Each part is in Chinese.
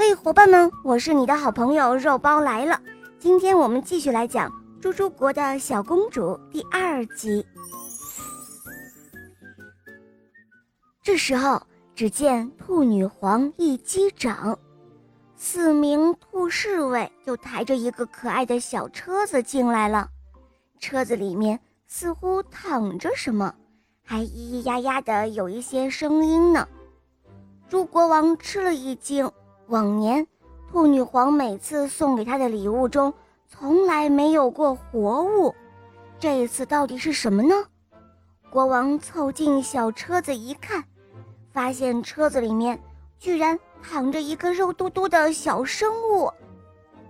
嘿，伙伴们，我是你的好朋友肉包来了。今天我们继续来讲《猪猪国的小公主》第二集。这时候，只见兔女皇一击掌，四名兔侍卫就抬着一个可爱的小车子进来了。车子里面似乎躺着什么，还咿咿呀呀的有一些声音呢。猪国王吃了一惊，往年兔女皇每次送给他的礼物中从来没有过活物，这一次到底是什么呢？国王凑近小车子一看，发现车子里面居然躺着一个肉嘟嘟的小生物。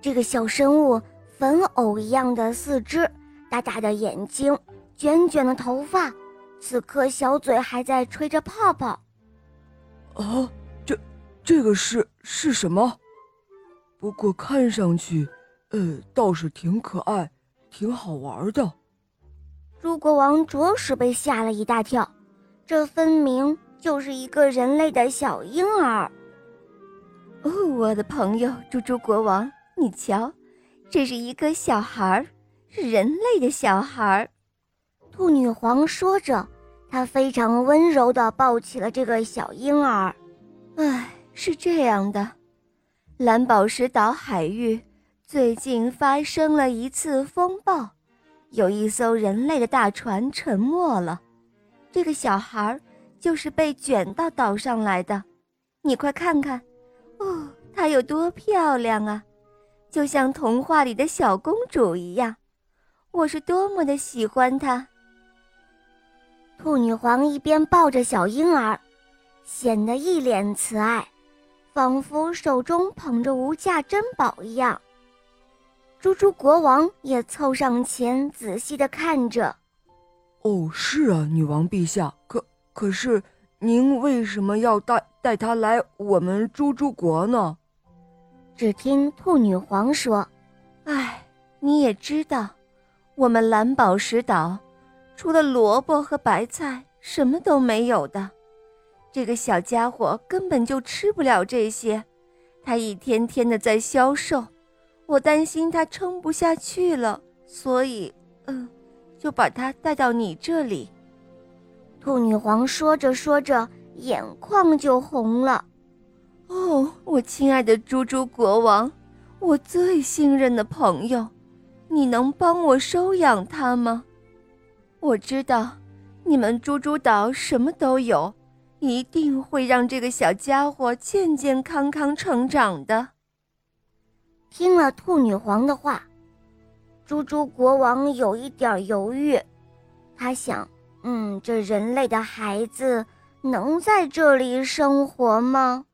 这个小生物粉藕一样的四肢，大大的眼睛，卷卷的头发，此刻小嘴还在吹着泡泡。啊，这这个是是什么？不过看上去，呃，倒是挺可爱，挺好玩的。猪国王着实被吓了一大跳，这分明就是一个人类的小婴儿。哦，我的朋友猪猪国王，你瞧，这是一个小孩儿，是人类的小孩儿。兔女皇说着。她非常温柔地抱起了这个小婴儿。唉，是这样的，蓝宝石岛海域最近发生了一次风暴，有一艘人类的大船沉没了。这个小孩就是被卷到岛上来的。你快看看，哦，她有多漂亮啊，就像童话里的小公主一样。我是多么的喜欢她。兔女皇一边抱着小婴儿，显得一脸慈爱，仿佛手中捧着无价珍宝一样。猪猪国王也凑上前仔细的看着。哦，是啊，女王陛下，可可是您为什么要带带他来我们猪猪国呢？只听兔女皇说：“哎，你也知道，我们蓝宝石岛。”除了萝卜和白菜，什么都没有的。这个小家伙根本就吃不了这些，他一天天的在消瘦，我担心他撑不下去了，所以，嗯，就把他带到你这里。兔女皇说着说着，眼眶就红了。哦，我亲爱的猪猪国王，我最信任的朋友，你能帮我收养他吗？我知道，你们猪猪岛什么都有，一定会让这个小家伙健健康康成长的。听了兔女皇的话，猪猪国王有一点犹豫。他想：“嗯，这人类的孩子能在这里生活吗？”